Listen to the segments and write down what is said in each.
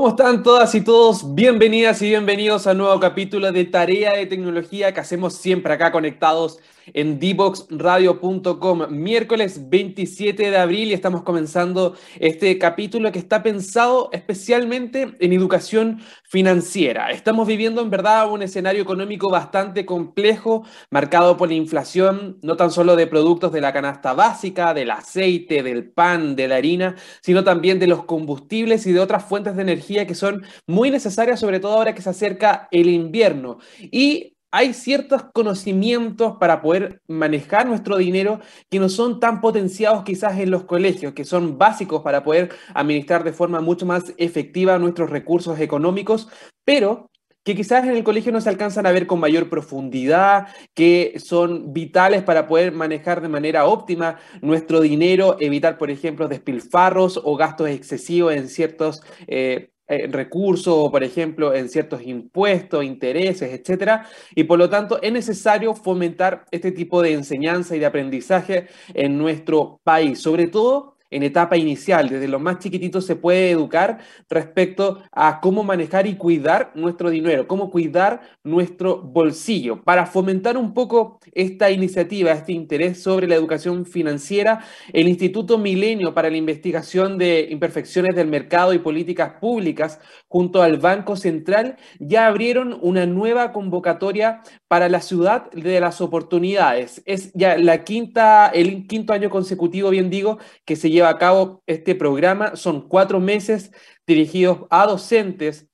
¿Cómo están todas y todos? Bienvenidas y bienvenidos a un nuevo capítulo de Tarea de Tecnología que hacemos siempre acá conectados en dboxradio.com. Miércoles 27 de abril y estamos comenzando este capítulo que está pensado especialmente en educación financiera. Estamos viviendo en verdad un escenario económico bastante complejo, marcado por la inflación, no tan solo de productos de la canasta básica, del aceite, del pan, de la harina, sino también de los combustibles y de otras fuentes de energía que son muy necesarias, sobre todo ahora que se acerca el invierno. Y hay ciertos conocimientos para poder manejar nuestro dinero que no son tan potenciados quizás en los colegios, que son básicos para poder administrar de forma mucho más efectiva nuestros recursos económicos, pero que quizás en el colegio no se alcanzan a ver con mayor profundidad, que son vitales para poder manejar de manera óptima nuestro dinero, evitar, por ejemplo, despilfarros o gastos excesivos en ciertos... Eh, eh, recursos, por ejemplo, en ciertos impuestos, intereses, etcétera, y por lo tanto es necesario fomentar este tipo de enseñanza y de aprendizaje en nuestro país, sobre todo en etapa inicial, desde los más chiquititos se puede educar respecto a cómo manejar y cuidar nuestro dinero, cómo cuidar nuestro bolsillo. Para fomentar un poco esta iniciativa, este interés sobre la educación financiera, el Instituto Milenio para la Investigación de Imperfecciones del Mercado y Políticas Públicas, junto al Banco Central, ya abrieron una nueva convocatoria para la ciudad de las oportunidades. Es ya la quinta, el quinto año consecutivo, bien digo, que se lleva lleva a cabo este programa. Son cuatro meses dirigidos a docentes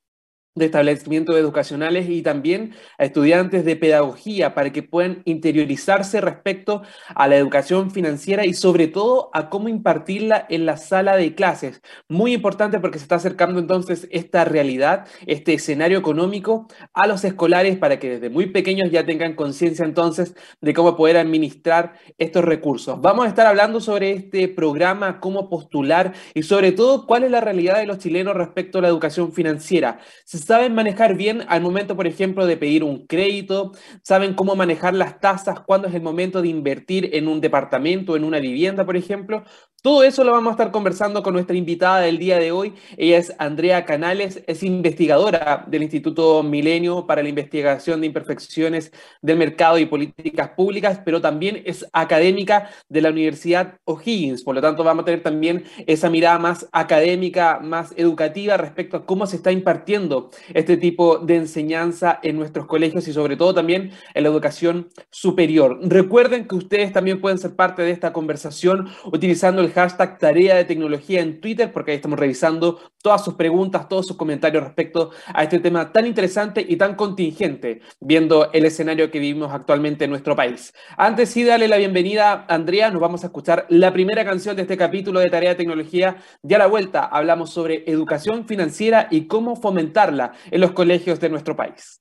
de establecimientos educacionales y también a estudiantes de pedagogía para que puedan interiorizarse respecto a la educación financiera y sobre todo a cómo impartirla en la sala de clases. Muy importante porque se está acercando entonces esta realidad, este escenario económico a los escolares para que desde muy pequeños ya tengan conciencia entonces de cómo poder administrar estos recursos. Vamos a estar hablando sobre este programa, cómo postular y sobre todo cuál es la realidad de los chilenos respecto a la educación financiera saben manejar bien al momento, por ejemplo, de pedir un crédito, saben cómo manejar las tasas, cuándo es el momento de invertir en un departamento, en una vivienda, por ejemplo. Todo eso lo vamos a estar conversando con nuestra invitada del día de hoy. Ella es Andrea Canales, es investigadora del Instituto Milenio para la Investigación de Imperfecciones del Mercado y Políticas Públicas, pero también es académica de la Universidad O'Higgins. Por lo tanto, vamos a tener también esa mirada más académica, más educativa respecto a cómo se está impartiendo este tipo de enseñanza en nuestros colegios y sobre todo también en la educación superior. Recuerden que ustedes también pueden ser parte de esta conversación utilizando el hashtag tarea de tecnología en Twitter, porque ahí estamos revisando todas sus preguntas, todos sus comentarios respecto a este tema tan interesante y tan contingente, viendo el escenario que vivimos actualmente en nuestro país. Antes sí, darle la bienvenida a Andrea, nos vamos a escuchar la primera canción de este capítulo de Tarea de Tecnología. Ya a la vuelta hablamos sobre educación financiera y cómo fomentarla en los colegios de nuestro país.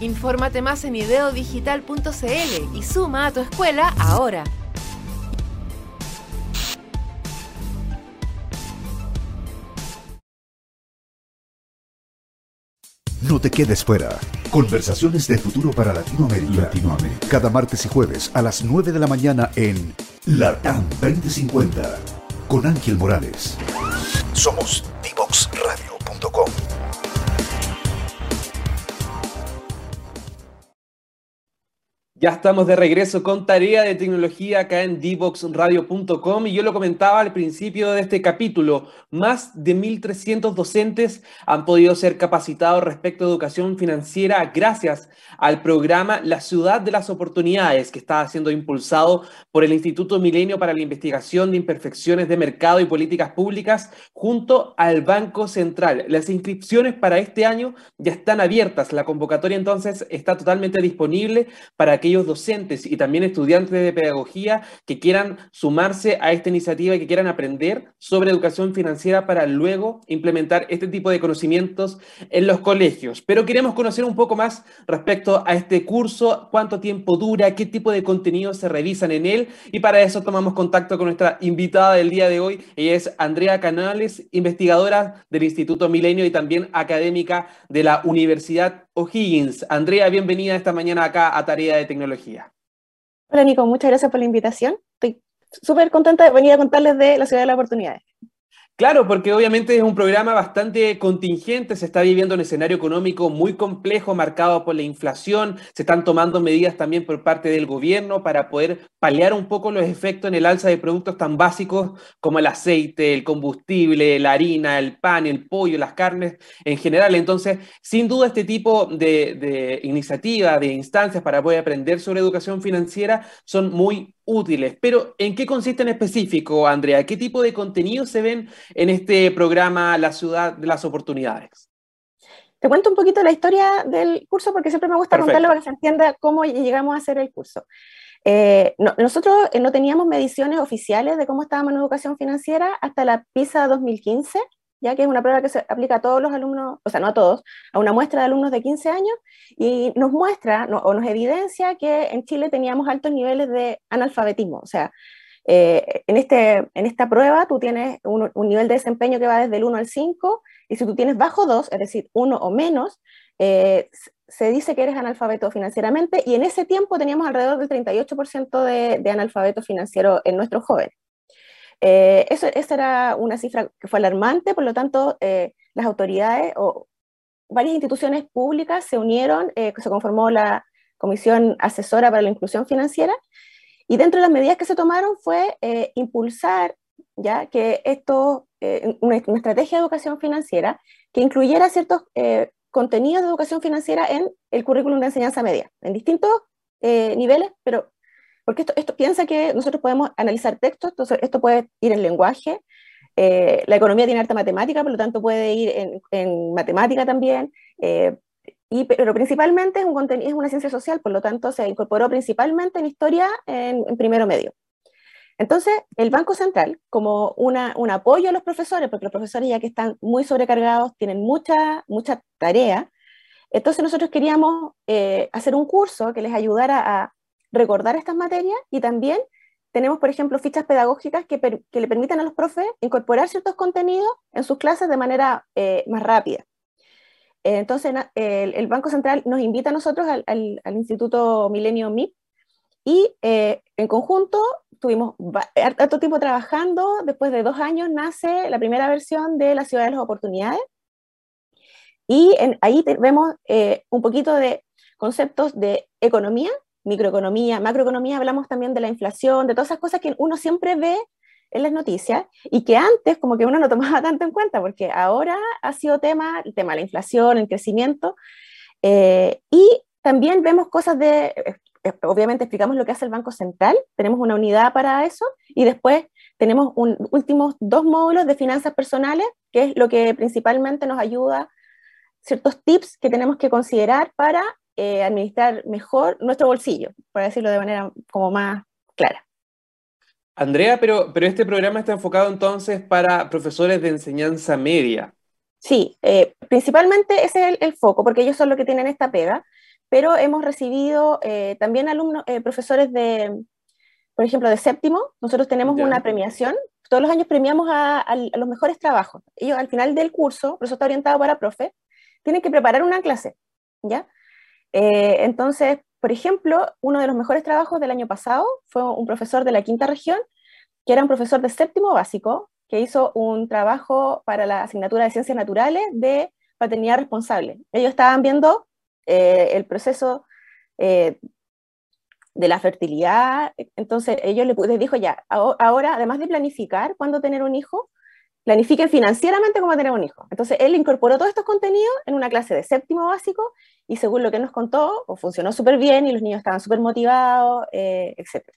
Infórmate más en ideodigital.cl y suma a tu escuela ahora. No te quedes fuera. Conversaciones de futuro para Latinoamérica. Latinoamérica. Cada martes y jueves a las 9 de la mañana en Latam 2050 con Ángel Morales. Somos divoxradio.com. Ya estamos de regreso con tarea de tecnología acá en dboxradio.com y yo lo comentaba al principio de este capítulo, más de 1.300 docentes han podido ser capacitados respecto a educación financiera gracias al programa La Ciudad de las Oportunidades que está siendo impulsado por el Instituto Milenio para la Investigación de Imperfecciones de Mercado y Políticas Públicas junto al Banco Central. Las inscripciones para este año ya están abiertas, la convocatoria entonces está totalmente disponible para que aquellos docentes y también estudiantes de pedagogía que quieran sumarse a esta iniciativa y que quieran aprender sobre educación financiera para luego implementar este tipo de conocimientos en los colegios. Pero queremos conocer un poco más respecto a este curso, cuánto tiempo dura, qué tipo de contenidos se revisan en él y para eso tomamos contacto con nuestra invitada del día de hoy. Ella es Andrea Canales, investigadora del Instituto Milenio y también académica de la Universidad O'Higgins. Andrea, bienvenida esta mañana acá a Tarea de Tecnología. Hola Nico, muchas gracias por la invitación. Estoy súper contenta de venir a contarles de la Ciudad de las Oportunidades. Claro, porque obviamente es un programa bastante contingente, se está viviendo un escenario económico muy complejo, marcado por la inflación, se están tomando medidas también por parte del gobierno para poder paliar un poco los efectos en el alza de productos tan básicos como el aceite, el combustible, la harina, el pan, el pollo, las carnes en general. Entonces, sin duda este tipo de, de iniciativas, de instancias para poder aprender sobre educación financiera son muy útiles. Pero, ¿en qué consiste en específico, Andrea? ¿Qué tipo de contenidos se ven en este programa La Ciudad de las Oportunidades? Te cuento un poquito la historia del curso porque siempre me gusta contarlo para que se entienda cómo llegamos a hacer el curso. Eh, nosotros eh, no teníamos mediciones oficiales de cómo estábamos en educación financiera hasta la PISA 2015, ya que es una prueba que se aplica a todos los alumnos, o sea, no a todos, a una muestra de alumnos de 15 años, y nos muestra o nos evidencia que en Chile teníamos altos niveles de analfabetismo. O sea, eh, en, este, en esta prueba tú tienes un, nivel de desempeño que va desde el 1 al 5, y si tú tienes bajo 2, es decir, 1 o menos, eh, se dice que eres analfabeto financieramente, y en ese tiempo teníamos alrededor del 38% de, de analfabeto financiero en nuestros jóvenes. Eh, eso, esa era una cifra que fue alarmante, por lo tanto, eh, las autoridades o varias instituciones públicas se unieron, eh, se conformó la Comisión Asesora para la Inclusión Financiera, y dentro de las medidas que se tomaron fue impulsar ya que esto, una, estrategia de educación financiera que incluyera ciertos contenidos de educación financiera en el currículum de enseñanza media, en distintos niveles, pero porque esto, piensa que nosotros podemos analizar textos, entonces esto puede ir en lenguaje, eh, la economía tiene harta matemática, por lo tanto puede ir en, matemática también, eh, pero principalmente es, un es una ciencia social, por lo tanto se incorporó principalmente en historia en, primero medio. Entonces, el Banco Central, como un apoyo a los profesores, porque los profesores ya que están muy sobrecargados, tienen mucha, mucha tarea, entonces nosotros queríamos eh, hacer un curso que les ayudara a recordar estas materias y también tenemos, por ejemplo, fichas pedagógicas que, le permitan a los profes incorporar ciertos contenidos en sus clases de manera eh, más rápida. Eh, entonces, el, Banco Central nos invita a nosotros al, Instituto Milenio MIP y eh, en conjunto tuvimos harto tiempo trabajando. Después de dos años nace la primera versión de la Ciudad de las Oportunidades. Y ahí vemos un poquito de conceptos de economía, microeconomía, macroeconomía, hablamos también de la inflación, de todas esas cosas que uno siempre ve en las noticias y que antes como que uno no tomaba tanto en cuenta, porque ahora ha sido tema, el tema de la inflación, el crecimiento, eh, y también vemos cosas de, eh, obviamente explicamos lo que hace el Banco Central, tenemos una unidad para eso, y después tenemos un, últimos dos módulos de finanzas personales, que es lo que principalmente nos ayuda, ciertos tips que tenemos que considerar para eh, administrar mejor nuestro bolsillo, para decirlo de manera como más clara. Andrea, pero, pero este programa está enfocado entonces para profesores de enseñanza media. Sí, eh, principalmente ese es el, foco, porque ellos son los que tienen esta pega, pero hemos recibido eh, también alumnos, profesores de, por ejemplo, de séptimo. Nosotros tenemos una premiación, todos los años premiamos a, a, los mejores trabajos. Ellos al final del curso, por eso está orientado para profe, tienen que preparar una clase, ¿ya? Eh, entonces, por ejemplo, uno de los mejores trabajos del año pasado fue un profesor de la quinta región, que era un profesor de séptimo básico, que hizo un trabajo para la asignatura de ciencias naturales de paternidad responsable. Ellos estaban viendo eh, el proceso, eh, de la fertilidad. Entonces, ellos les, dijo ya, ahora, además de planificar cuándo tener un hijo, planifiquen financieramente cómo tener un hijo. Entonces, él incorporó todos estos contenidos en una clase de séptimo básico y según lo que nos contó, funcionó súper bien y los niños estaban súper motivados, eh, etc.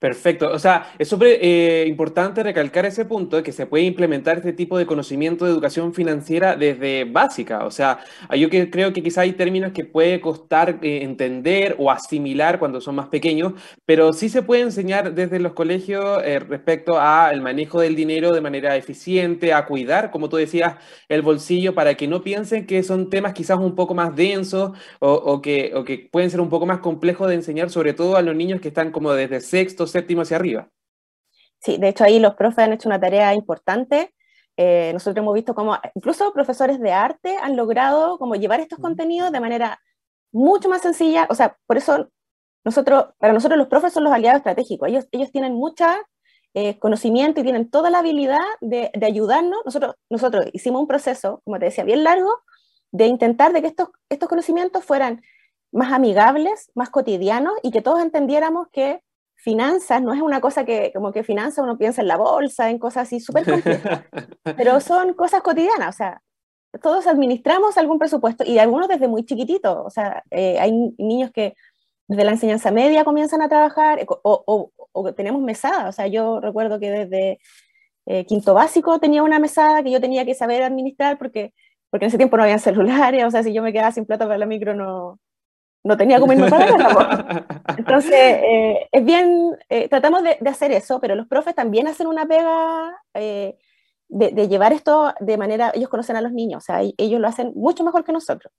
Perfecto. O sea, es súper eh, importante recalcar ese punto de que se puede implementar este tipo de conocimiento de educación financiera desde básica. O sea, yo que, creo que quizá hay términos que puede costar eh, entender o asimilar cuando son más pequeños, pero sí se puede enseñar desde los colegios eh, respecto al manejo del dinero de manera eficiente, a cuidar, como tú decías, el bolsillo para que no piensen que son temas quizás un poco más densos o, o que, o que pueden ser un poco más complejos de enseñar, sobre todo a los niños que están como desde sexto, séptimo hacia arriba. Sí, de hecho ahí los profes han hecho una tarea importante. Eh, nosotros hemos visto cómo incluso profesores de arte han logrado como llevar estos contenidos de manera mucho más sencilla. O sea, por eso nosotros, para nosotros los profes son los aliados estratégicos. Ellos, ellos tienen mucha eh, conocimiento y tienen toda la habilidad de, de, ayudarnos. Nosotros, nosotros hicimos un proceso, como te decía, bien largo, de intentar de que estos, estos conocimientos fueran más amigables, más cotidianos y que todos entendiéramos que finanzas no es una cosa que, como que finanzas uno piensa en la bolsa, en cosas así súper complejas, pero son cosas cotidianas, o sea, todos administramos algún presupuesto y algunos desde muy chiquititos, o sea, eh, hay niños que desde la enseñanza media comienzan a trabajar o, o, tenemos mesada, o sea, yo recuerdo que desde eh, quinto básico tenía una mesada que yo tenía que saber administrar porque, porque en ese tiempo no había celulares, o sea, si yo me quedaba sin plata para la micro no, no tenía como irme para casa. Entonces, eh, es bien, eh, tratamos de, hacer eso, pero los profes también hacen una pega eh, de, de, llevar esto de manera, ellos conocen a los niños, o sea, ellos lo hacen mucho mejor que nosotros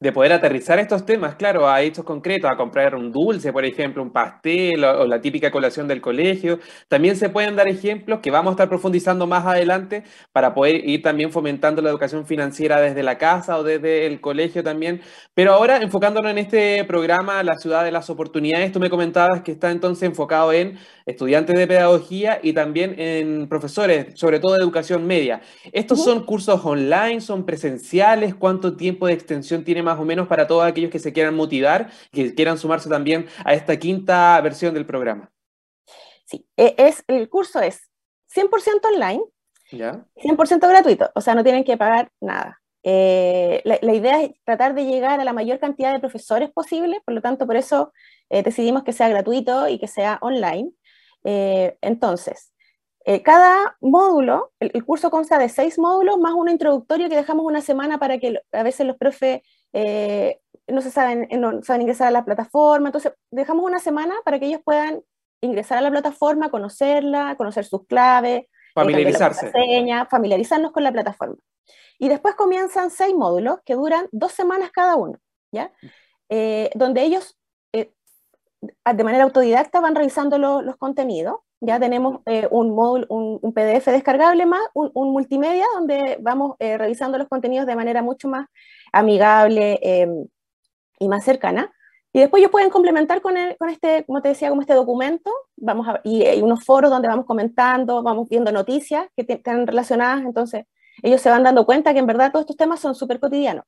de poder aterrizar estos temas, claro, a hechos concretos, a comprar un dulce, por ejemplo, un pastel o, la típica colación del colegio. También se pueden dar ejemplos que vamos a estar profundizando más adelante para poder ir también fomentando la educación financiera desde la casa o desde el colegio también. Pero ahora, enfocándonos en este programa, La ciudad de las oportunidades, tú me comentabas que está entonces enfocado en estudiantes de pedagogía y también en profesores, sobre todo de educación media. ¿Estos son cursos online, son presenciales? ¿Cuánto tiempo de extensión tiene más o menos para todos aquellos que se quieran motivar, que quieran sumarse también a esta quinta versión del programa? Sí, e, es, el curso es 100% online, ¿Ya? 100% gratuito, o sea, no tienen que pagar nada. Eh, la, idea es tratar de llegar a la mayor cantidad de profesores posible, por lo tanto, por eso eh, decidimos que sea gratuito y que sea online. Eh, entonces, cada módulo, el, curso consta de seis módulos más uno introductorio que dejamos una semana para que a veces los profes eh, no, se saben, no saben ingresar a la plataforma, entonces dejamos una semana para que ellos puedan ingresar a la plataforma, conocerla, conocer sus claves, familiarizarse. familiarizarnos con la plataforma. Y después comienzan seis módulos que duran dos semanas cada uno, ¿ya? donde ellos de manera autodidacta van revisando los contenidos. Ya tenemos eh, un, módulo, un, PDF descargable más, un, multimedia donde vamos eh, revisando los contenidos de manera mucho más amigable em, y más cercana. Y después ellos pueden complementar con, con este, como te decía, como este documento. Vamos a, y hay unos foros donde vamos comentando, vamos viendo noticias que están relacionadas. Entonces, ellos se van dando cuenta que en verdad todos estos temas son súper cotidianos.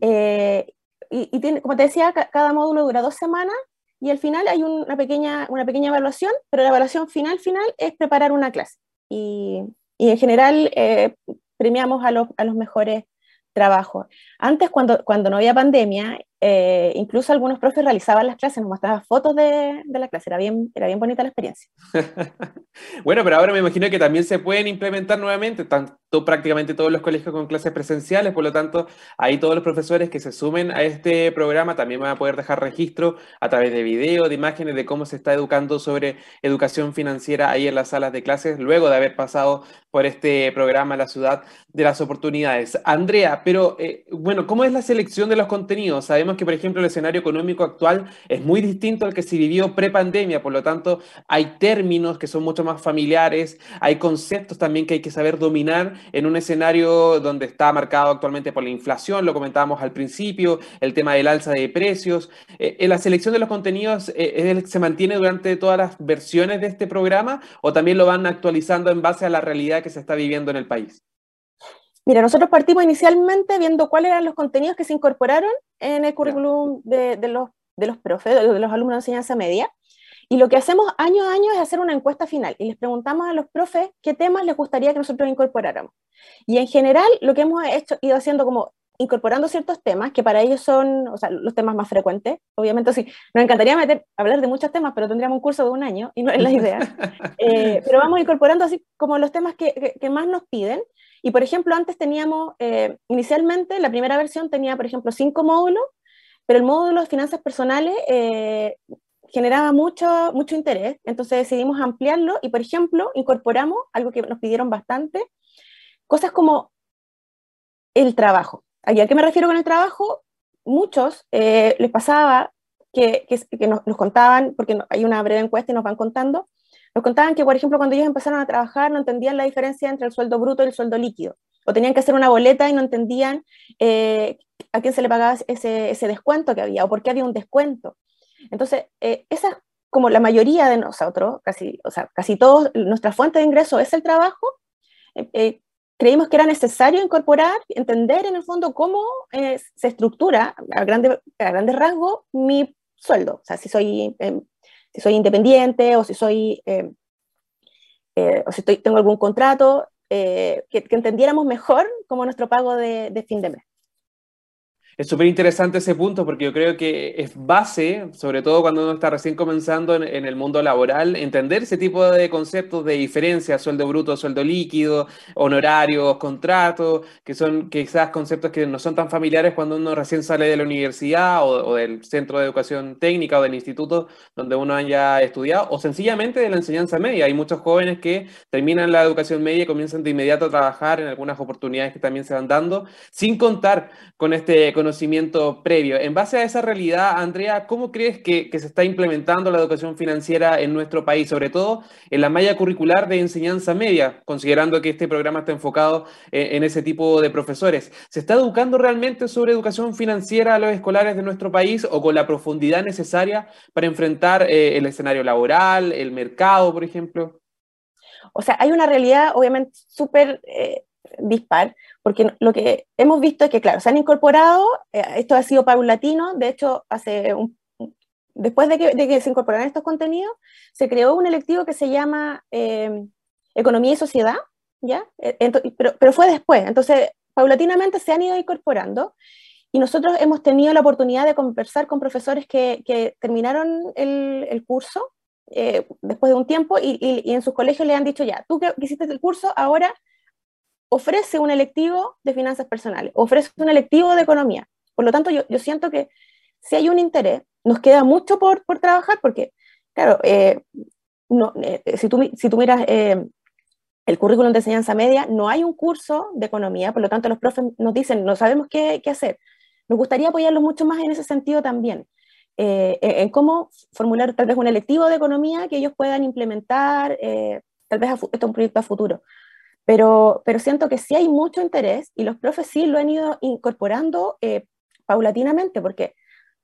Eh, y, y tiene, como te decía, cada módulo dura dos semanas y al final hay una pequeña, una pequeña evaluación, pero la evaluación final, final es preparar una clase. Y, y en general eh, premiamos a los, a los mejores trabajos. Antes, cuando, cuando no había pandemia, eh, incluso algunos profes realizaban las clases, nos mostraban fotos de, la clase, era bien, era bien bonita la experiencia. bueno, pero ahora me imagino que también se pueden implementar nuevamente, tanto prácticamente todos los colegios con clases presenciales, por lo tanto, ahí todos los profesores que se sumen a este programa también van a poder dejar registro a través de video, de imágenes, de cómo se está educando sobre educación financiera ahí en las salas de clases, luego de haber pasado por este programa La Ciudad de las Oportunidades. Andrea, pero eh, bueno, ¿cómo es la selección de los contenidos? Sabemos que, por ejemplo, el escenario económico actual es muy distinto al que se vivió pre-pandemia, por lo tanto, hay términos que son mucho más familiares, hay conceptos también que hay que saber dominar en un escenario donde está marcado actualmente por la inflación, lo comentábamos al principio, el tema del alza de precios. Eh, ¿En la selección de los contenidos eh, se mantiene durante todas las versiones de este programa o también lo van actualizando en base a la realidad que se está viviendo en el país? Mira, nosotros partimos inicialmente viendo cuáles eran los contenidos que se incorporaron en el currículum de, los de los profes, de los alumnos de enseñanza media, y lo que hacemos año a año es hacer una encuesta final y les preguntamos a los profes qué temas les gustaría que nosotros incorporáramos. Y en general lo que hemos hecho, ido haciendo como incorporando ciertos temas que para ellos son o sea, los temas más frecuentes. Obviamente, sí, nos encantaría meter, hablar de muchos temas, pero tendríamos un curso de un año y no es la idea. Eh, pero vamos incorporando así como los temas que, que, más nos piden. Y por ejemplo, antes teníamos, eh, inicialmente, la primera versión tenía, por ejemplo, cinco módulos, pero el módulo de finanzas personales eh, generaba mucho, mucho interés, entonces decidimos ampliarlo y, por ejemplo, incorporamos algo que nos pidieron bastante, cosas como el trabajo. ¿A qué me refiero con el trabajo? Muchos eh, les pasaba que, que, nos, contaban, porque hay una breve encuesta y nos van contando, nos contaban que, por ejemplo, cuando ellos empezaron a trabajar no entendían la diferencia entre el sueldo bruto y el sueldo líquido, o tenían que hacer una boleta y no entendían eh, a quién se le pagaba ese, ese, descuento que había, o por qué había un descuento. Entonces, eh, esa es como la mayoría de nosotros, casi, o sea, casi todos, nuestra fuente de ingreso es el trabajo, creímos que era necesario incorporar, entender en el fondo cómo eh, se estructura a, grande, a grandes rasgos mi sueldo. O sea, si soy, em, si soy independiente o si soy... Em, eh, o si estoy, tengo algún contrato, eh, que, entendiéramos mejor como nuestro pago de fin de mes. Es súper interesante ese punto porque yo creo que es base, sobre todo cuando uno está recién comenzando en, el mundo laboral, entender ese tipo de conceptos de diferencia, sueldo bruto, sueldo líquido, honorarios, contratos, que son quizás conceptos que no son tan familiares cuando uno recién sale de la universidad o, del centro de educación técnica o del instituto donde uno haya estudiado, o sencillamente de la enseñanza media. Hay muchos jóvenes que terminan la educación media y comienzan de inmediato a trabajar en algunas oportunidades que también se van dando, sin contar con este conocimiento previo. En base a esa realidad, Andrea, ¿cómo crees que, se está implementando la educación financiera en nuestro país, sobre todo en la malla curricular de enseñanza media, considerando que este programa está enfocado en, ese tipo de profesores? ¿Se está educando realmente sobre educación financiera a los escolares de nuestro país o con la profundidad necesaria para enfrentar eh, el escenario laboral, el mercado, por ejemplo? O sea, hay una realidad obviamente súper eh, dispar, porque lo que hemos visto es que, claro, se han incorporado, eh, esto ha sido paulatino, de hecho, hace un, después de que, se incorporaron estos contenidos, se creó un electivo que se llama eh, Economía y Sociedad, ¿ya? E, pero, pero fue después, entonces, paulatinamente se han ido incorporando, y nosotros hemos tenido la oportunidad de conversar con profesores que, que terminaron el, el curso eh, después de un tiempo y, y, en sus colegios le han dicho ya, tú que hiciste el curso, ahora ofrece un electivo de finanzas personales, ofrece un electivo de economía. Por lo tanto, yo, siento que si hay un interés, nos queda mucho por, por trabajar, porque, claro, eh, eh, si, tú, si tú miras eh, el currículum de enseñanza media, no hay un curso de economía, por lo tanto los profes nos dicen, no sabemos qué hacer. Nos gustaría apoyarlos mucho más en ese sentido también, en cómo formular tal vez un electivo de economía que ellos puedan implementar, tal vez esto es un proyecto a futuro. Pero, pero siento que sí hay mucho interés y los profes sí lo han ido incorporando eh, paulatinamente, porque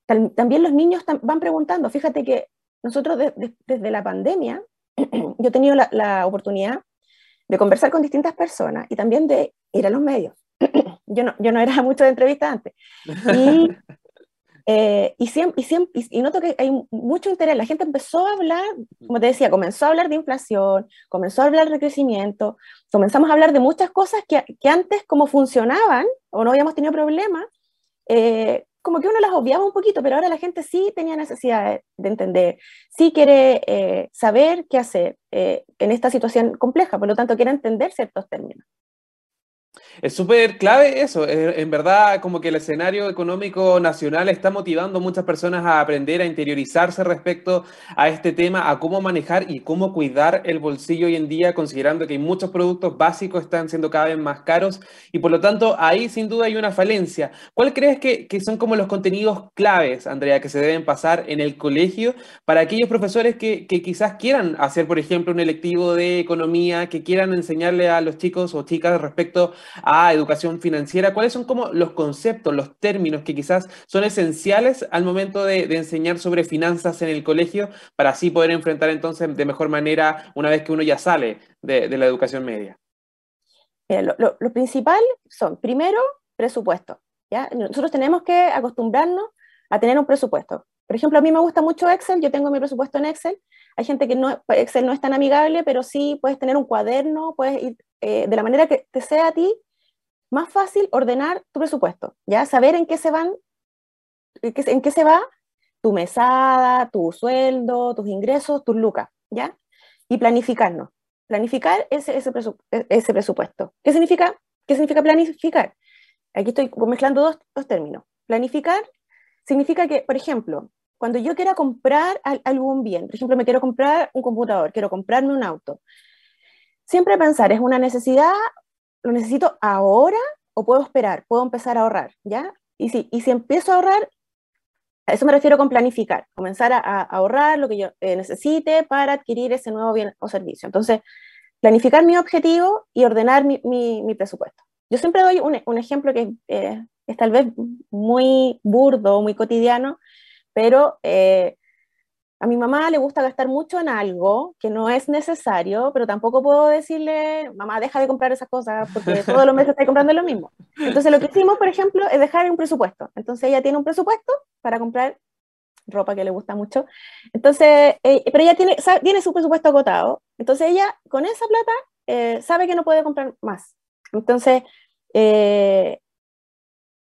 también los niños van preguntando. Fíjate que nosotros desde la pandemia, yo he tenido la, oportunidad de conversar con distintas personas y también de ir a los medios. yo, no, yo no era mucho de entrevista antes. Y eh, y, siempre, y, siempre, y, noto que hay mucho interés. La gente empezó a hablar, como te decía, comenzó a hablar de inflación, comenzó a hablar de crecimiento, comenzamos a hablar de muchas cosas que, que antes, como funcionaban o no habíamos tenido problemas, eh, como que uno las obviaba un poquito, pero ahora la gente sí tenía necesidad de, entender, sí quiere eh, saber qué hacer en esta situación compleja, por lo tanto quiere entender ciertos términos. Es súper clave eso. En verdad, como que el escenario económico nacional está motivando a muchas personas a aprender a interiorizarse respecto a este tema, a cómo manejar y cómo cuidar el bolsillo hoy en día, considerando que muchos productos básicos están siendo cada vez más caros y por lo tanto ahí sin duda hay una falencia. ¿Cuál crees que, que son como los contenidos claves, Andrea, que se deben pasar en el colegio para aquellos profesores que, que quizás quieran hacer, por ejemplo, un electivo de economía, que quieran enseñarle a los chicos o chicas respecto educación financiera, ¿cuáles son como los conceptos, los términos que quizás son esenciales al momento de, enseñar sobre finanzas en el colegio para así poder enfrentar entonces de mejor manera una vez que uno ya sale de, la educación media? lo, principal son, primero, presupuesto. ¿ya? Nosotros tenemos que acostumbrarnos a tener un presupuesto. Por ejemplo, a mí me gusta mucho Excel, yo tengo mi presupuesto en Excel. Hay gente que no, Excel no es tan amigable, pero sí puedes tener un cuaderno, puedes ir eh, de la manera que te sea a ti más fácil ordenar tu presupuesto, ¿ya? Saber en qué se van, en qué se va tu mesada, tu sueldo, tus ingresos, tus lucas, ¿ya? Y planificarnos. Planificar ese, ese, ese presupuesto. ¿Qué significa, ¿Qué significa planificar? Aquí estoy mezclando dos, dos términos. Planificar significa que, por ejemplo, cuando yo quiera comprar algún bien, por ejemplo, me quiero comprar un computador, quiero comprarme un auto, siempre pensar, ¿es una necesidad? ¿Lo necesito ahora o puedo esperar? ¿Puedo empezar a ahorrar? ¿Ya? Y si, y si empiezo a ahorrar, a eso me refiero con planificar, comenzar a, ahorrar lo que yo eh, necesite para adquirir ese nuevo bien o servicio. Entonces, planificar mi objetivo y ordenar mi, mi, presupuesto. Yo siempre doy un, un ejemplo que eh, es tal vez muy burdo, muy cotidiano, pero eh, a mi mamá le gusta gastar mucho en algo que no es necesario, pero tampoco puedo decirle, mamá, deja de comprar esas cosas porque todos los meses está comprando lo mismo. Entonces lo que hicimos, por ejemplo, es dejar un presupuesto. Entonces ella tiene un presupuesto para comprar ropa que le gusta mucho. Entonces, eh, pero ella tiene, tiene su presupuesto agotado. Entonces ella con esa plata eh, sabe que no puede comprar más. Entonces, eh,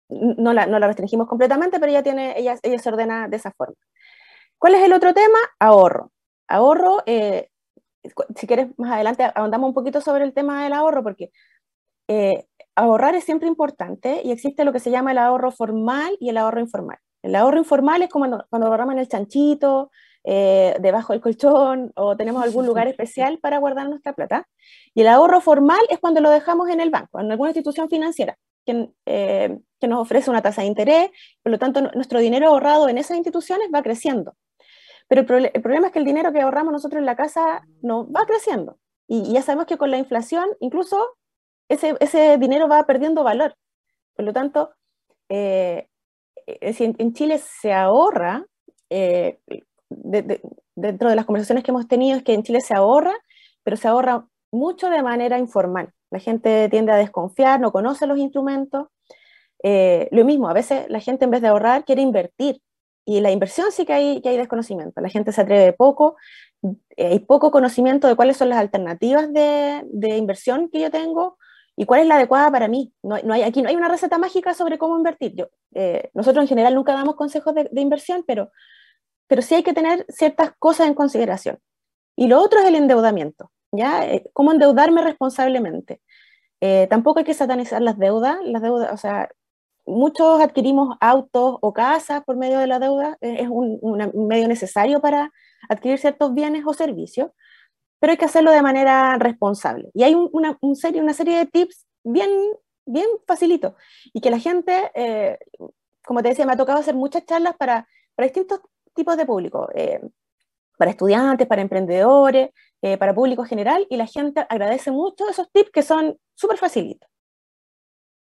no, la, no la restringimos completamente, pero ella, tiene, ella, ella se ordena de esa forma. ¿Cuál es el otro tema? Ahorro. Ahorro, eh, si quieres más adelante ahondamos un poquito sobre el tema del ahorro, porque eh, ahorrar es siempre importante y existe lo que se llama el ahorro formal y el ahorro informal. El ahorro informal es como cuando, ahorramos en el chanchito, eh, debajo del colchón o tenemos algún lugar especial para guardar nuestra plata. Y el ahorro formal es cuando lo dejamos en el banco, en alguna institución financiera que, que nos ofrece una tasa de interés, por lo tanto nuestro dinero ahorrado en esas instituciones va creciendo. Pero el, problema es que el dinero que ahorramos nosotros en la casa no va creciendo. Y, ya sabemos que con la inflación, incluso ese, ese, dinero va perdiendo valor. Por lo tanto, eh, eh, en, Chile se ahorra, eh, dentro de las conversaciones que hemos tenido, es que en Chile se ahorra, pero se ahorra mucho de manera informal. La gente tiende a desconfiar, no conoce los instrumentos. lo mismo, a veces la gente en vez de ahorrar quiere invertir y la inversión sí que hay, que hay desconocimiento. La gente se atreve poco, eh, hay poco conocimiento de cuáles son las alternativas de, de, inversión que yo tengo y cuál es la adecuada para mí. No, no, hay, aquí no hay una receta mágica sobre cómo invertir. Yo, eh, nosotros en general nunca damos consejos de, de, inversión, pero, pero sí hay que tener ciertas cosas en consideración. Y lo otro es el endeudamiento, ¿ya? Eh, ¿Cómo endeudarme responsablemente? tampoco hay que satanizar las deudas, las deudas, o sea, muchos adquirimos autos o casas por medio de la deuda, es un, medio necesario para adquirir ciertos bienes o servicios, pero hay que hacerlo de manera responsable. Y hay una, serie, una serie de tips bien, bien facilitos y que la gente, eh, como te decía, me ha tocado hacer muchas charlas para, para distintos tipos de público, eh, para estudiantes, para emprendedores, eh, para público general, y la gente agradece mucho esos tips que son súper facilitos.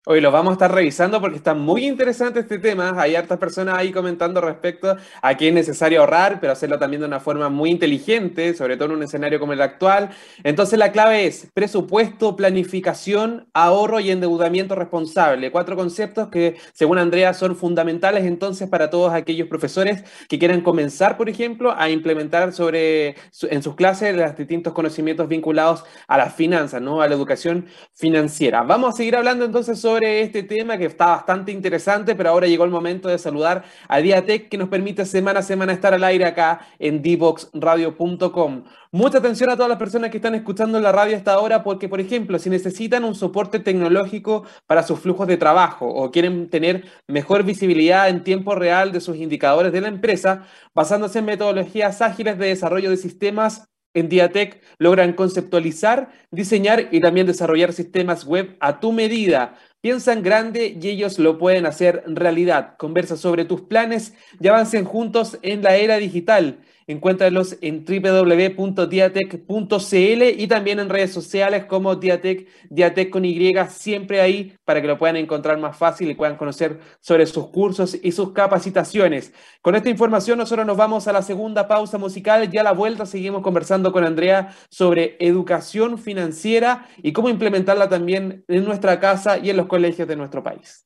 Hoy lo vamos a estar revisando porque está muy interesante este tema. Hay hartas personas ahí comentando respecto a que es necesario ahorrar, pero hacerlo también de una forma muy inteligente, sobre todo en un escenario como el actual. Entonces la clave es presupuesto, planificación, ahorro y endeudamiento responsable. Cuatro conceptos que, según Andrea, son fundamentales entonces para todos aquellos profesores que quieran comenzar, por ejemplo, a implementar sobre, en sus clases los distintos conocimientos vinculados a las finanzas, ¿no? a la educación financiera. Vamos a seguir hablando entonces sobre sobre este tema que está bastante interesante, pero ahora llegó el momento de saludar a Diatec que nos permite semana a semana estar al aire acá en dboxradio.com. Mucha atención a todas las personas que están escuchando la radio hasta ahora porque, por ejemplo, si necesitan un soporte tecnológico para sus flujos de trabajo o quieren tener mejor visibilidad en tiempo real de sus indicadores de la empresa, basándose en metodologías ágiles de desarrollo de sistemas en Diatec logran conceptualizar, diseñar y también desarrollar sistemas web a tu medida. Piensan grande y ellos lo pueden hacer realidad. Conversa sobre tus planes y avancen juntos en la era digital. Encuéntralos en www.diatec.cl y también en redes sociales como Diatec, Diatec con Y, siempre ahí para que lo puedan encontrar más fácil y puedan conocer sobre sus cursos y sus capacitaciones. Con esta información nosotros nos vamos a la segunda pausa musical y a la vuelta seguimos conversando con Andrea sobre educación financiera y cómo implementarla también en nuestra casa y en los colegios de nuestro país.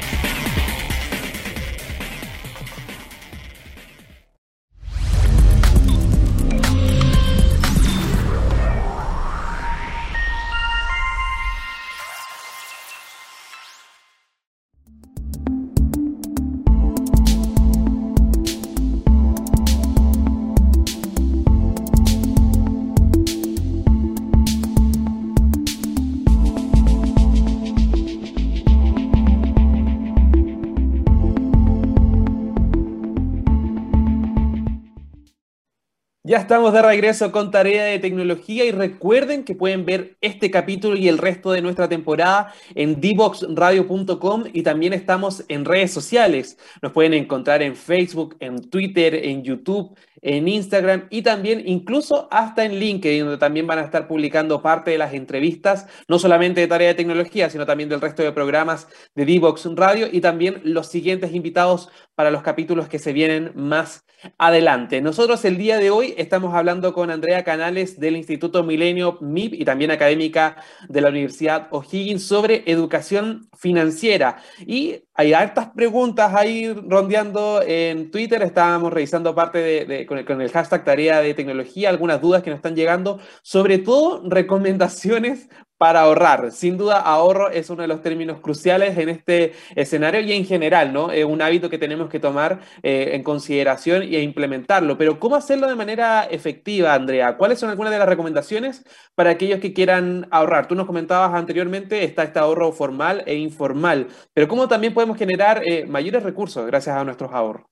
Ya estamos de regreso con tarea de tecnología y recuerden que pueden ver este capítulo y el resto de nuestra temporada en dboxradio.com y también estamos en redes sociales. Nos pueden encontrar en Facebook, en Twitter, en YouTube, en Instagram y también incluso hasta en LinkedIn, donde también van a estar publicando parte de las entrevistas, no solamente de tarea de tecnología, sino también del resto de programas de Dbox Radio y también los siguientes invitados para los capítulos que se vienen más adelante. Nosotros el día de hoy estamos hablando con Andrea Canales del Instituto Milenio MIP y también académica de la Universidad O'Higgins sobre educación financiera. Y hay hartas preguntas ahí rondeando en Twitter. Estábamos revisando parte de, con, el, con, el, hashtag tarea de tecnología, algunas dudas que nos están llegando, sobre todo recomendaciones para ahorrar. Sin duda, ahorro es uno de los términos cruciales en este escenario y en general, ¿no? Es un hábito que tenemos que tomar eh, en consideración y implementarlo. Pero ¿cómo hacerlo de manera efectiva, Andrea? ¿Cuáles son algunas de las recomendaciones para aquellos que quieran ahorrar? Tú nos comentabas anteriormente, está este ahorro formal e informal, pero ¿cómo también podemos generar eh, mayores recursos gracias a nuestros ahorros?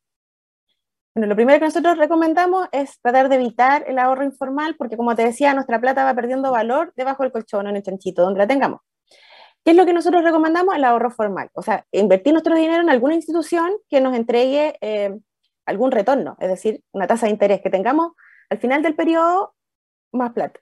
Bueno, lo primero que nosotros recomendamos es tratar de evitar el ahorro informal, porque como te decía, nuestra plata va perdiendo valor debajo del colchón o en el chanchito, donde la tengamos. ¿Qué es lo que nosotros recomendamos? El ahorro formal. O sea, invertir nuestro dinero en alguna institución que nos entregue eh, algún retorno, es decir, una tasa de interés que tengamos al final del periodo más plata.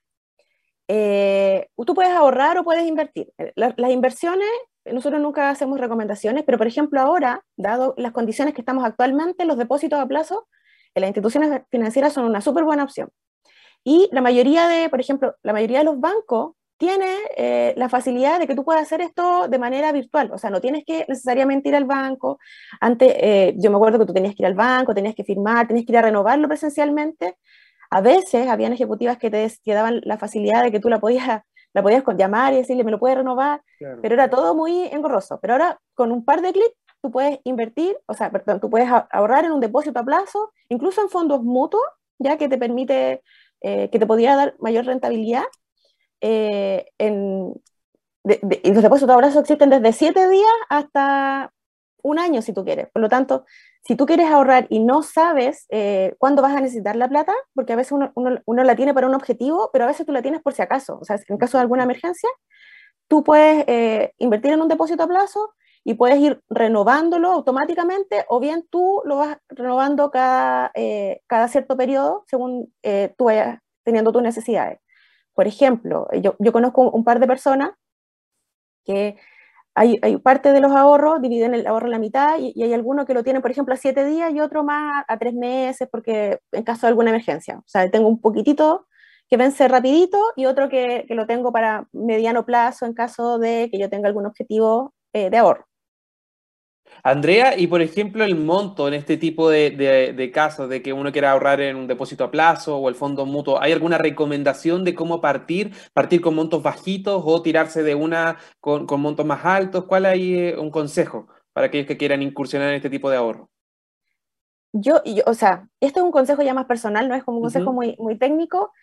Eh, tú puedes ahorrar o puedes invertir. las inversiones nosotros nunca hacemos recomendaciones, pero por ejemplo ahora, dado las condiciones que estamos actualmente, los depósitos a plazo en las instituciones financieras son una súper buena opción. Y la mayoría de, por ejemplo, la mayoría de los bancos tiene eh, la facilidad de que tú puedas hacer esto de manera virtual, o sea, no tienes que necesariamente ir al banco. Antes, eh, yo me acuerdo que tú tenías que ir al banco, tenías que firmar, tenías que ir a renovarlo presencialmente. A veces habían ejecutivas que te, daban la facilidad de que tú la podías la podías llamar y decirle, me lo puede renovar, pero era todo muy engorroso. Pero ahora, con un par de clics, tú puedes invertir, o sea, perdón, tú puedes ahorrar en un depósito a plazo, incluso en fondos mutuos, ya que te permite, eh, que te podría dar mayor rentabilidad. Eh, en, y los depósitos a plazo existen desde 7 días hasta un año, si tú quieres. Por lo tanto, si tú quieres ahorrar y no sabes eh, cuándo vas a necesitar la plata, porque a veces uno, uno, la tiene para un objetivo, pero a veces tú la tienes por si acaso. O sea, en caso de alguna emergencia, tú puedes eh, invertir en un depósito a plazo y puedes ir renovándolo automáticamente o bien tú lo vas renovando cada, eh, cada cierto periodo según tú vayas teniendo tus necesidades. Por ejemplo, yo, yo conozco un par de personas que hay, parte de los ahorros, dividen el ahorro en la mitad y, hay algunos que lo tienen, por ejemplo, a siete días y otro más a tres meses, porque en caso de alguna emergencia. O sea, tengo un poquitito que vence rapidito y otro que, que lo tengo para mediano plazo en caso de que yo tenga algún objetivo eh, de ahorro. Andrea, y por ejemplo, el monto en este tipo de, casos, de que uno quiera ahorrar en un depósito a plazo o el fondo mutuo, ¿hay alguna recomendación de cómo partir? ¿Partir con montos bajitos o tirarse de una con, montos más altos? ¿Cuál hay eh, un consejo para aquellos que quieran incursionar en este tipo de ahorro? Yo, o sea, esto es un consejo ya más personal, no es como un consejo muy, muy técnico.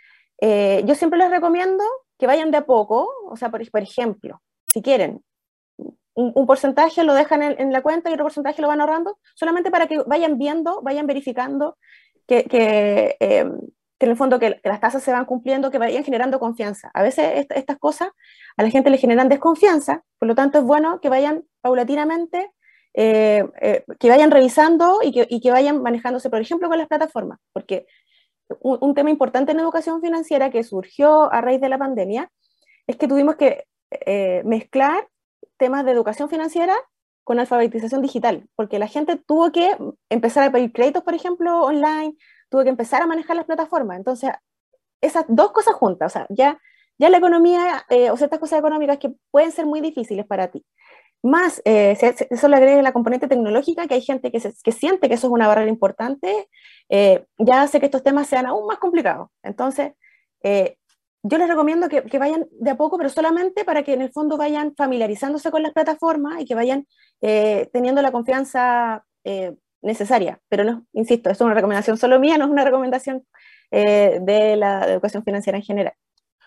Eh, yo siempre les recomiendo que vayan de a poco, o sea, por, por ejemplo, si quieren un, porcentaje lo dejan en, la cuenta y otro porcentaje lo van ahorrando, solamente para que vayan viendo, vayan verificando que, que, em, en el fondo que, las tasas se van cumpliendo, que vayan generando confianza. A veces estas cosas a la gente le generan desconfianza, por lo tanto es bueno que vayan paulatinamente, eh, eh, que vayan revisando y que, y que, vayan manejándose, por ejemplo, con las plataformas, porque un, un tema importante en educación financiera que surgió a raíz de la pandemia es que tuvimos que eh, mezclar temas de educación financiera con alfabetización digital, porque la gente tuvo que empezar a pedir créditos, por ejemplo, online, tuvo que empezar a manejar las plataformas. Entonces, esas dos cosas juntas, o sea, ya, ya la economía eh, o ciertas cosas económicas que pueden ser muy difíciles para ti, más eh, eso le agrega la componente tecnológica, que hay gente que, que siente que eso es una barrera importante, eh, ya hace que estos temas sean aún más complicados. Entonces, yo les recomiendo que, vayan de a poco, pero solamente para que en el fondo vayan familiarizándose con las plataformas y que vayan teniendo la confianza necesaria. Pero no, insisto, es una recomendación solo mía, no es una recomendación de la educación financiera en general.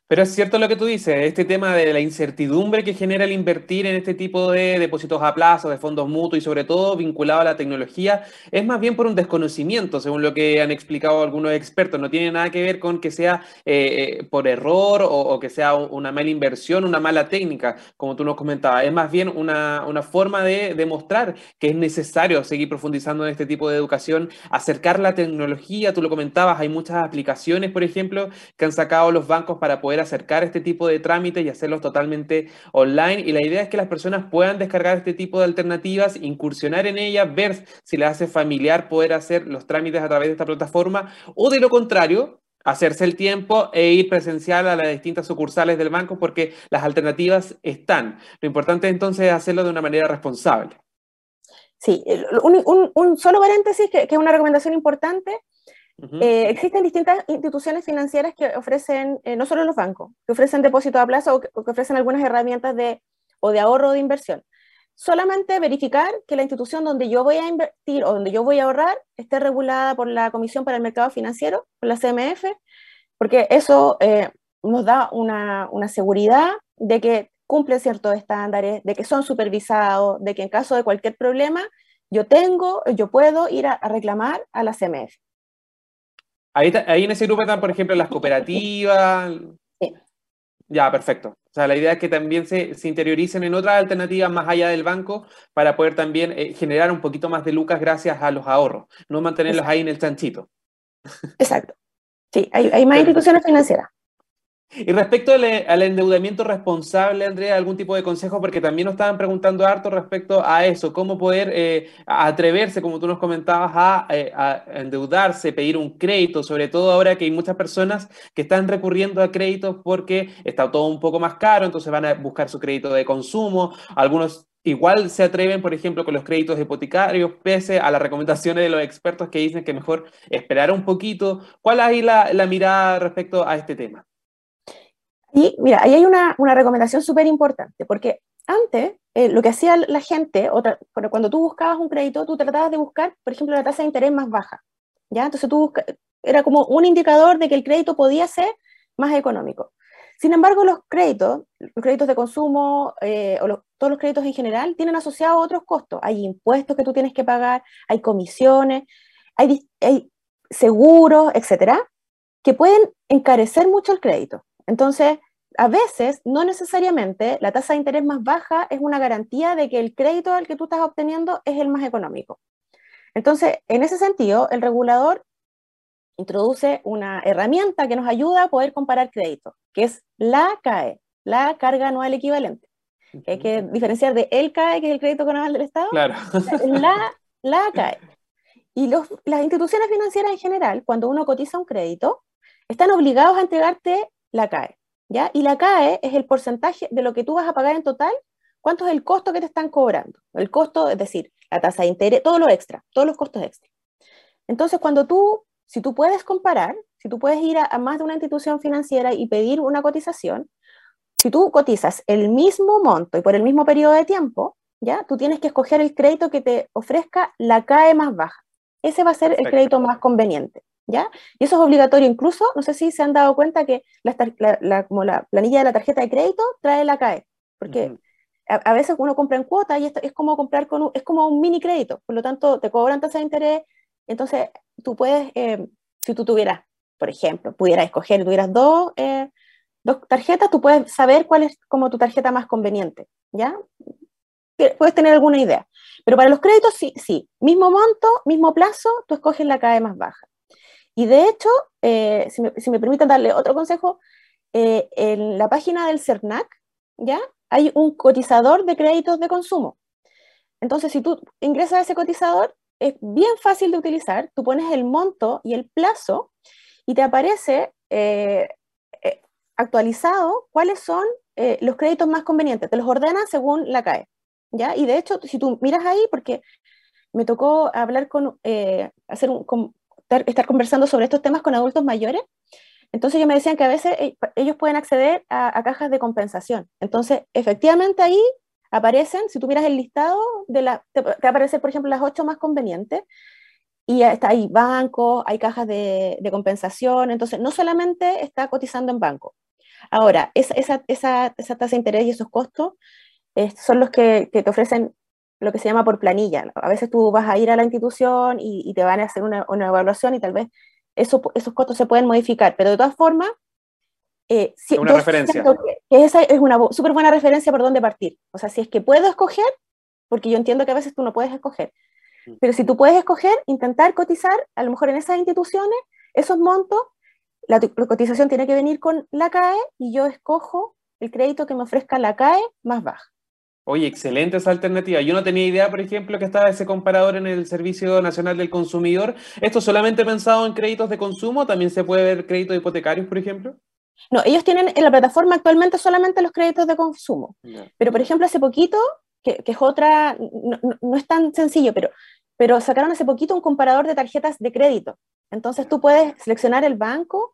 Pero es cierto lo que tú dices, este tema de la incertidumbre que genera el invertir en este tipo de depósitos a plazo, de fondos mutuos y sobre todo vinculado a la tecnología, es más bien por un desconocimiento, según lo que han explicado algunos expertos. No tiene nada que ver con que sea eh, eh, por error o, que sea una mala inversión, una mala técnica, como tú nos comentabas. Es más bien una, una forma de demostrar que es necesario seguir profundizando en este tipo de educación, acercar la tecnología, tú lo comentabas, hay muchas aplicaciones, por ejemplo, que han sacado los bancos para poder acercar este tipo de trámites y hacerlos totalmente online. Y la idea es que las personas puedan descargar este tipo de alternativas, incursionar en ellas, ver si les hace familiar poder hacer los trámites a través de esta plataforma o de lo contrario, hacerse el tiempo e ir presencial a las distintas sucursales del banco porque las alternativas están. Lo importante entonces es hacerlo de una manera responsable. Sí, un, solo paréntesis que, que, es una recomendación importante eh, existen distintas instituciones financieras que ofrecen, eh, no solo los bancos, que ofrecen depósitos a plazo o que, ofrecen algunas herramientas de, o de ahorro o de inversión. Solamente verificar que la institución donde yo voy a invertir o donde yo voy a ahorrar esté regulada por la Comisión para el Mercado Financiero, por la CMF, porque eso eh, nos da una, una seguridad de que cumplen ciertos estándares, de que son supervisados, de que en caso de cualquier problema yo tengo, yo puedo ir a reclamar a la CMF. Ahí, ahí en ese grupo están, por ejemplo, las cooperativas. Sí. Ya, perfecto. O sea, la idea es que también se, se interioricen en otras alternativas más allá del banco para poder también eh, generar un poquito más de lucas gracias a los ahorros, no mantenerlos ahí en el chanchito. Exacto. Sí, hay, hay más instituciones financieras. Y respecto al, endeudamiento responsable, Andrea, ¿algún tipo de consejo? Porque también nos estaban preguntando harto respecto a eso, cómo poder eh, atreverse, como tú nos comentabas, eh, a, endeudarse, pedir un crédito, sobre todo ahora que hay muchas personas que están recurriendo a créditos porque está todo un poco más caro, entonces van a buscar su crédito de consumo, algunos igual se atreven, por ejemplo, con los créditos hipotecarios, pese a las recomendaciones de los expertos que dicen que mejor esperar un poquito. ¿Cuál es ahí la, la mirada respecto a este tema? Y mira, ahí hay una, una recomendación súper importante, porque antes eh, lo que hacía la gente, cuando tú buscabas un crédito, tú tratabas de buscar, por ejemplo, la tasa de interés más baja. ¿ya? Entonces tú era como un indicador de que el crédito podía ser más económico. Sin embargo, los créditos, los créditos de consumo eh, o todos los créditos en general tienen asociados otros costos. Hay impuestos que tú tienes que pagar, hay comisiones, hay, hay seguros, etcétera, que pueden encarecer mucho el crédito. Entonces, a veces, no necesariamente, la tasa de interés más baja es una garantía de que el crédito al que tú estás obteniendo es el más económico. Entonces, en ese sentido, el regulador introduce una herramienta que nos ayuda a poder comparar créditos, que es la CAE, la carga anual equivalente. hay que diferenciar de el CAE, que es el crédito anual del Estado, claro. la, la CAE. Y las instituciones financieras en general, cuando uno cotiza un crédito, están obligados a entregarte la CAE. ¿Ya? Y la CAE es el porcentaje de lo que tú vas a pagar en total, cuánto es el costo que te están cobrando. El costo, es decir, la tasa de interés, todo lo extra, todos los costos extra. Entonces, cuando tú, si tú puedes comparar, si tú puedes ir a, más de una institución financiera y pedir una cotización, si tú cotizas el mismo monto y por el mismo periodo de tiempo, ¿ya? Tú tienes que escoger el crédito que te ofrezca la CAE más baja. Ese va a ser el crédito más conveniente. ¿Ya? Y eso es obligatorio incluso, no sé si se han dado cuenta que la, como la planilla de la tarjeta de crédito trae la CAE, porque a, veces uno compra en cuota y esto es como comprar con un, es como un mini crédito, por lo tanto te cobran tasa de interés, entonces tú puedes, eh, si tú tuvieras, por ejemplo, pudieras escoger, tuvieras dos, eh, dos tarjetas, tú puedes saber cuál es como tu tarjeta más conveniente, ¿ya? Puedes tener alguna idea. Pero para los créditos, sí, sí. Mismo monto, mismo plazo, tú escoges la CAE más baja. Y de hecho, eh, si, me, permiten darle otro consejo, en la página del CERNAC, ¿ya? Hay un cotizador de créditos de consumo. Entonces, si tú ingresas a ese cotizador, es bien fácil de utilizar. Tú pones el monto y el plazo y te aparece eh, eh, actualizado cuáles son eh, los créditos más convenientes. Te los ordena según la CAE. ¿ya? Y de hecho, si tú miras ahí, porque me tocó hablar con, hacer un, estar, conversando sobre estos temas con adultos mayores, entonces ellos me decían que a veces ellos pueden acceder a, cajas de compensación. Entonces, efectivamente ahí aparecen, si tú miras el listado, de la, te, va a aparecer, por ejemplo, las ocho más convenientes, y está, hay bancos, hay cajas de, compensación, entonces no solamente está cotizando en banco. Ahora, esa, esa, esa, tasa de interés y esos costos eh, son los que, te ofrecen lo que se llama por planilla. A veces tú vas a ir a la institución y, y te van a hacer una, una, evaluación y tal vez eso, esos costos se pueden modificar, pero de todas formas, eh, una referencia. Que esa es una súper buena referencia por dónde partir. O sea, si es que puedo escoger, porque yo entiendo que a veces tú no puedes escoger, mm. pero si tú puedes escoger, intentar cotizar, a lo mejor en esas instituciones, esos montos, la, cotización tiene que venir con la CAE y yo escojo el crédito que me ofrezca la CAE más baja. Oye, excelente esa alternativa. Yo no tenía idea, por ejemplo, que estaba ese comparador en el Servicio Nacional del Consumidor. ¿Esto solamente pensado en créditos de consumo? ¿También se puede ver créditos hipotecarios, por ejemplo? No, ellos tienen en la plataforma actualmente solamente los créditos de consumo. Pero, por ejemplo, hace poquito, que, es otra, no, es tan sencillo, pero, pero sacaron hace poquito un comparador de tarjetas de crédito. Entonces tú puedes seleccionar el banco,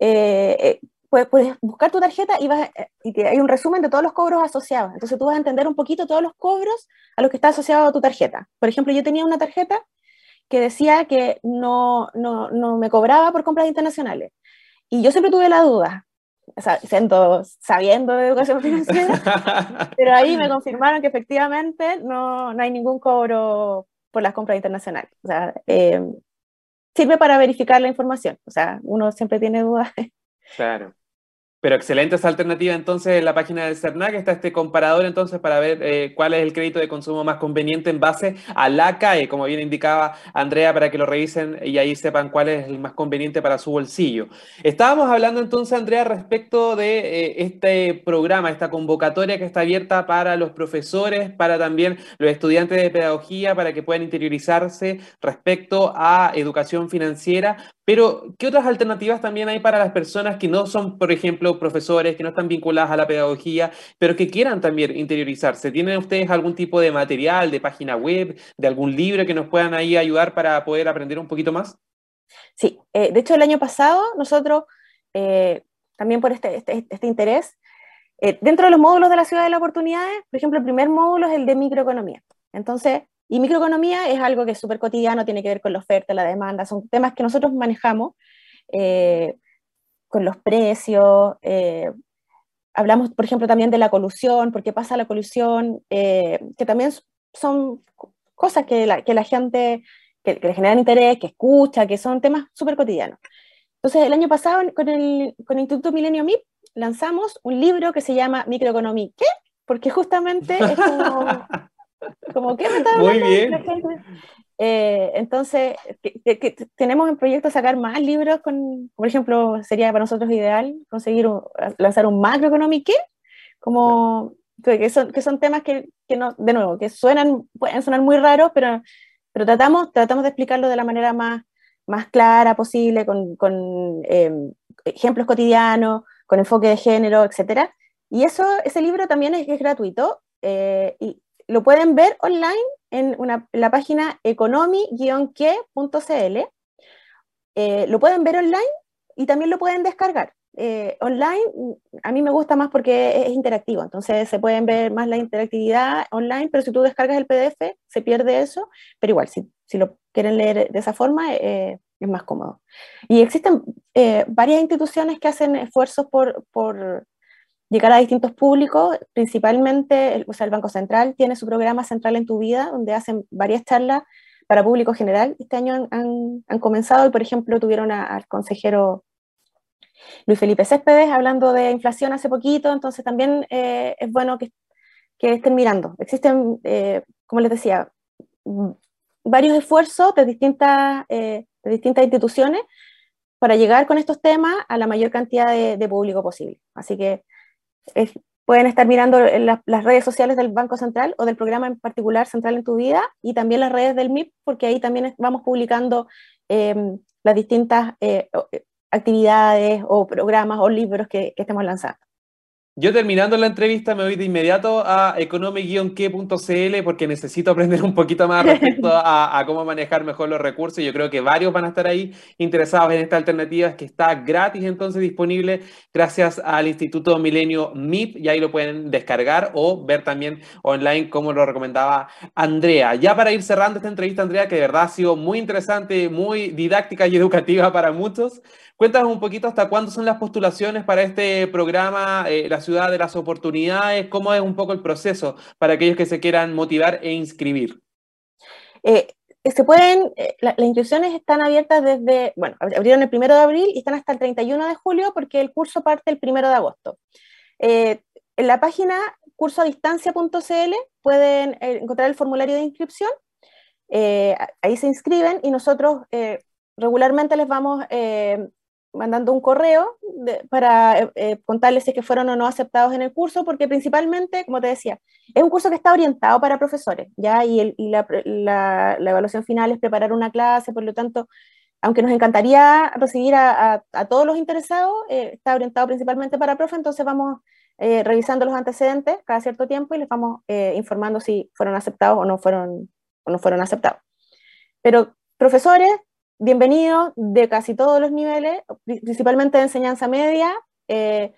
eh, eh, puedes, puedes, buscar tu tarjeta y, vas, eh, hay un resumen de todos los cobros asociados. Entonces tú vas a entender un poquito todos los cobros a los que está asociado a tu tarjeta. Por ejemplo, yo tenía una tarjeta que decía que no, no, no me cobraba por compras internacionales. Y yo siempre tuve la duda, siendo, sabiendo de educación financiera, pero ahí me confirmaron que efectivamente no, no hay ningún cobro por las compras internacionales. O sea, eh, sirve para verificar la información. O sea, uno siempre tiene dudas. Claro. Pero excelente esa alternativa entonces en la página del CERNAC, está este comparador entonces para ver eh, cuál es el crédito de consumo más conveniente en base a la CAE, como bien indicaba Andrea, para que lo revisen y ahí sepan cuál es el más conveniente para su bolsillo. Estábamos hablando entonces, Andrea, respecto de eh, este programa, esta convocatoria que está abierta para los profesores, para también los estudiantes de pedagogía, para que puedan interiorizarse respecto a educación financiera, pero, ¿qué otras alternativas también hay para las personas que no son, por ejemplo, profesores, que no están vinculadas a la pedagogía, pero que quieran también interiorizarse? ¿Tienen ustedes algún tipo de material, de página web, de algún libro que nos puedan ahí ayudar para poder aprender un poquito más? Sí, eh, de hecho el año pasado nosotros, eh, también por este, este, este interés, eh, dentro de los módulos de la ciudad de las oportunidades, por ejemplo, el primer módulo es el de microeconomía. Entonces, y microeconomía es algo que es súper cotidiano, tiene que ver con la oferta, la demanda, son temas que nosotros manejamos eh, con los precios. Eh, hablamos, por ejemplo, también de la colusión, por qué pasa la colusión, eh, que también son cosas que la, que la gente, que, le generan interés, que escucha, que son temas súper cotidianos. Entonces, el año pasado, con el, con el Instituto Milenio MIP, lanzamos un libro que se llama Microeconomía. ¿Qué? Porque justamente es como Como, ¿qué me está Muy bien. Eh, entonces, que, tenemos en proyecto sacar más libros, con, por ejemplo, sería para nosotros ideal conseguir lanzar un macroeconomic como que son, que son temas que, que, no, de nuevo, que suenan, pueden sonar muy raros, pero, pero tratamos, tratamos de explicarlo de la manera más, más clara posible, con, con em, ejemplos cotidianos, con enfoque de género, etc. Y eso, ese libro también es, es gratuito eh, y, lo pueden ver online en, la página economy-que.cl. Eh, lo pueden ver online y también lo pueden descargar. Eh, online a mí me gusta más porque es interactivo, entonces se pueden ver más la interactividad online, pero si tú descargas el PDF se pierde eso, pero igual, si, si lo quieren leer de esa forma eh, es más cómodo. Y existen varias instituciones que hacen esfuerzos por, por llegar a distintos públicos, principalmente, el, o sea, el Banco Central tiene su programa Central en tu Vida, donde hacen varias charlas para público general. Este año han, comenzado y, por ejemplo, tuvieron al consejero Luis Felipe Céspedes hablando de inflación hace poquito, entonces también eh, es bueno que, estén mirando. Existen, eh, como les decía, varios esfuerzos eh, de distintas instituciones para llegar con estos temas a la mayor cantidad de, público posible. Así que pueden estar mirando las redes sociales del Banco Central o del programa en particular Central en tu Vida y también las redes del MIP, porque ahí también vamos publicando em, las distintas eh, eh, actividades o programas o libros que estemos lanzando. Yo terminando la entrevista me voy de inmediato a economy-que.cl porque necesito aprender un poquito más respecto a, cómo manejar mejor los recursos. Yo creo que varios van a estar ahí interesados en esta alternativa que está gratis entonces disponible gracias al Instituto Milenio MIP y ahí lo pueden descargar o ver también online como lo recomendaba Andrea. Ya para ir cerrando esta entrevista, Andrea, que de verdad ha sido muy interesante, muy didáctica y educativa para muchos. Cuéntanos un poquito hasta cuándo son las postulaciones para este programa, eh, la ciudad de las oportunidades, cómo es un poco el proceso para aquellos que se quieran motivar e inscribir. Eh, se pueden, eh, las inscripciones están abiertas desde, bueno, abrieron el primero de abril y están hasta el 31 de julio porque el curso parte el primero de agosto. en la página cursodistancia.cl pueden encontrar el formulario de inscripción, ahí se inscriben y nosotros regularmente les vamos mandando un correo para eh, eh, contarles si que fueron o no aceptados en el curso, porque principalmente, como te decía, es un curso que está orientado para profesores, ¿ya? Y, la, evaluación final es preparar una clase, por lo tanto, aunque nos encantaría recibir a, todos los interesados, eh, está orientado principalmente para profes, entonces vamos revisando los antecedentes cada cierto tiempo y les vamos informando si fueron aceptados o no fueron, o no fueron aceptados. Pero profesores, bienvenidos de casi todos los niveles, principalmente de enseñanza media. Eh,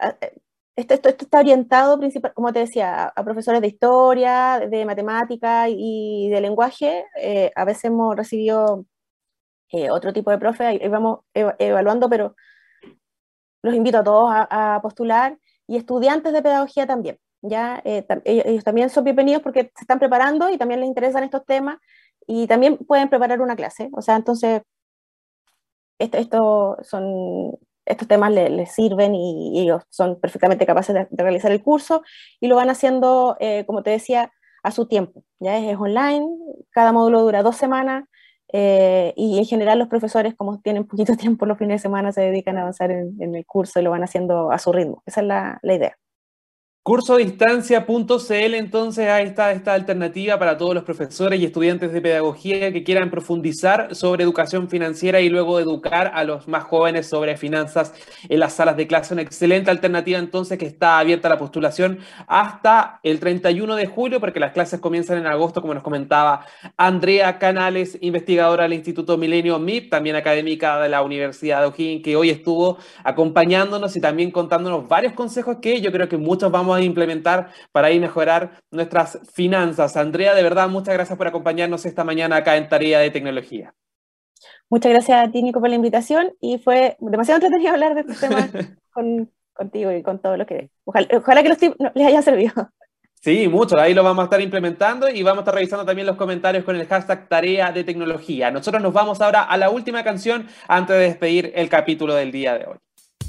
eh, esto, está orientado, principal, como te decía, a, profesores de historia, de matemática y de lenguaje. Eh, a veces hemos recibido otro tipo de profe, ahí vamos evaluando, pero los invito a todos a, postular y estudiantes de pedagogía también. ¿ya? ellos, también son bienvenidos porque se están preparando y también les interesan estos temas y también pueden preparar una clase. O sea, entonces, esto, son, estos temas les, sirven y, ellos son perfectamente capaces de, realizar el curso y lo van haciendo, eh, como te decía, a su tiempo. Ya es, online, cada módulo dura dos semanas. Eh, y en general los profesores, como tienen poquito tiempo los fines de semana, se dedican a avanzar en, el curso y lo van haciendo a su ritmo. Esa es la, la idea. Cursodistancia.cl, entonces ahí está esta alternativa para todos los profesores y estudiantes de pedagogía que quieran profundizar sobre educación financiera y luego educar a los más jóvenes sobre finanzas en las salas de clase. Una excelente alternativa entonces que está abierta la postulación hasta el 31 de julio porque las clases comienzan en agosto, como nos comentaba Andrea Canales, investigadora del Instituto Milenio MIP, también académica de la Universidad de O'Higgins, que hoy estuvo acompañándonos y también contándonos varios consejos que yo creo que muchos vamos a implementar para ahí mejorar nuestras finanzas. Andrea, de verdad, muchas gracias por acompañarnos esta mañana acá en Tarea de Tecnología. Muchas gracias a ti, Nico, por la invitación y fue demasiado entretenido hablar de este tema contigo y con todo lo que... Ojalá, que los tips les hayan servido. Sí, mucho. Ahí lo vamos a estar implementando y vamos a estar revisando también los comentarios con el hashtag Tarea de Tecnología. Nosotros nos vamos ahora a la última canción antes de despedir el capítulo del día de hoy.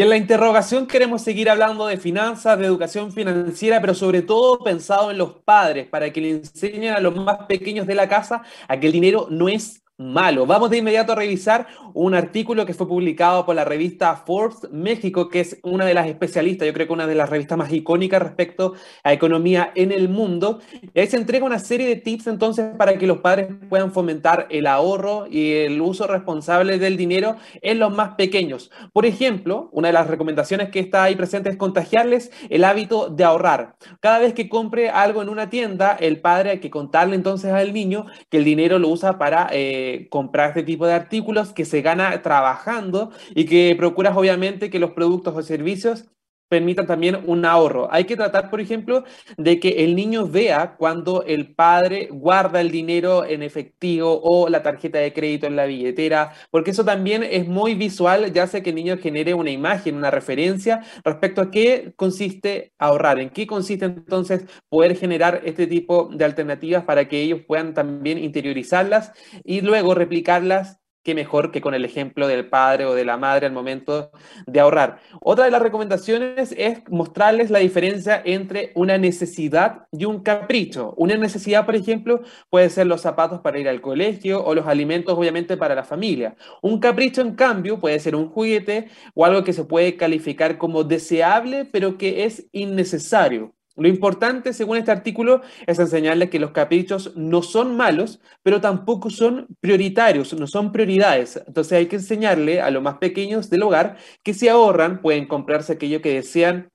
Y en la interrogación queremos seguir hablando de finanzas, de educación financiera, pero sobre todo pensado en los padres, para que le enseñen a los más pequeños de la casa a que el dinero no es malo. Vamos de inmediato a revisar un artículo que fue publicado por la revista Forbes México, que es una de las especialistas, yo creo que una de las revistas más icónicas respecto a economía en el mundo. Ahí se entrega una serie de tips entonces para que los padres puedan fomentar el ahorro y el uso responsable del dinero en los más pequeños. Por ejemplo, una de las recomendaciones que está ahí presente es contagiarles el hábito de ahorrar. Cada vez que compre algo en una tienda, el padre hay que contarle entonces al niño que el dinero lo usa para... Eh, comprar este tipo de artículos que se gana trabajando y que procuras obviamente que los productos o servicios permitan también un ahorro. Hay que tratar, por ejemplo, de que el niño vea cuando el padre guarda el dinero en efectivo o la tarjeta de crédito en la billetera, porque eso también es muy visual, ya hace que el niño genere una imagen, una referencia respecto a qué consiste ahorrar, en qué consiste entonces poder generar este tipo de alternativas para que ellos puedan también interiorizarlas y luego replicarlas qué mejor que con el ejemplo del padre o de la madre al momento de ahorrar. Otra de las recomendaciones es mostrarles la diferencia entre una necesidad y un capricho. Una necesidad, por ejemplo, puede ser los zapatos para ir al colegio o los alimentos, obviamente, para la familia. Un capricho, en cambio, puede ser un juguete o algo que se puede calificar como deseable, pero que es innecesario. Lo importante, según este artículo, es enseñarles que los caprichos no son malos, pero tampoco son prioritarios, no son prioridades. Entonces hay que enseñarle a los más pequeños del hogar que si ahorran pueden comprarse aquello que desean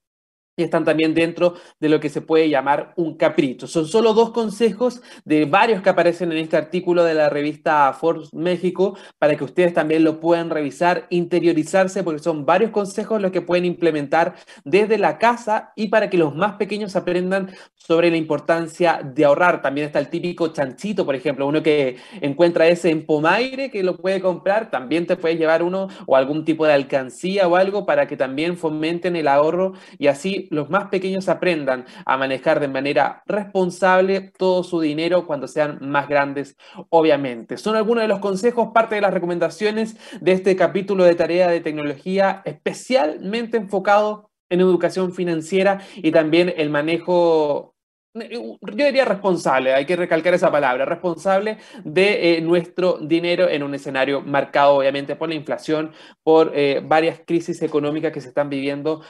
y están también dentro de lo que se puede llamar un capricho. Son solo dos consejos de varios que aparecen en este artículo de la revista Forbes México para que ustedes también lo puedan revisar, interiorizarse, porque son varios consejos los que pueden implementar desde la casa y para que los más pequeños aprendan sobre la importancia de ahorrar. También está el típico chanchito, por ejemplo, uno que encuentra ese en Pomaire que lo puede comprar, también te puedes llevar uno o algún tipo de alcancía o algo para que también fomenten el ahorro y así los más pequeños aprendan a manejar de manera responsable todo su dinero cuando sean más grandes, obviamente. Son algunos de los consejos, parte de las recomendaciones de este capítulo de tarea de tecnología especialmente enfocado en educación financiera y también el manejo yo diría responsable, hay que recalcar esa palabra, responsable de eh, nuestro dinero en un escenario marcado obviamente por la inflación, por eh, varias crisis económicas que se están viviendo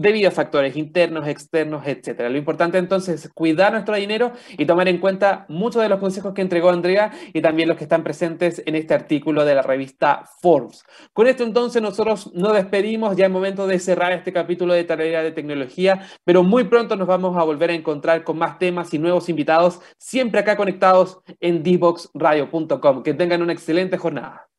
debido a factores internos, externos, etcétera. Lo importante entonces es cuidar nuestro dinero y tomar en cuenta muchos de los consejos que entregó Andrea y también los que están presentes en este artículo de la revista Forbes. Con esto entonces nosotros nos despedimos, ya es momento de cerrar este capítulo de tarea de tecnología, pero muy pronto nos vamos a volver a encontrar con más temas y nuevos invitados, siempre acá conectados en dboxradio.com. Que tengan una excelente jornada.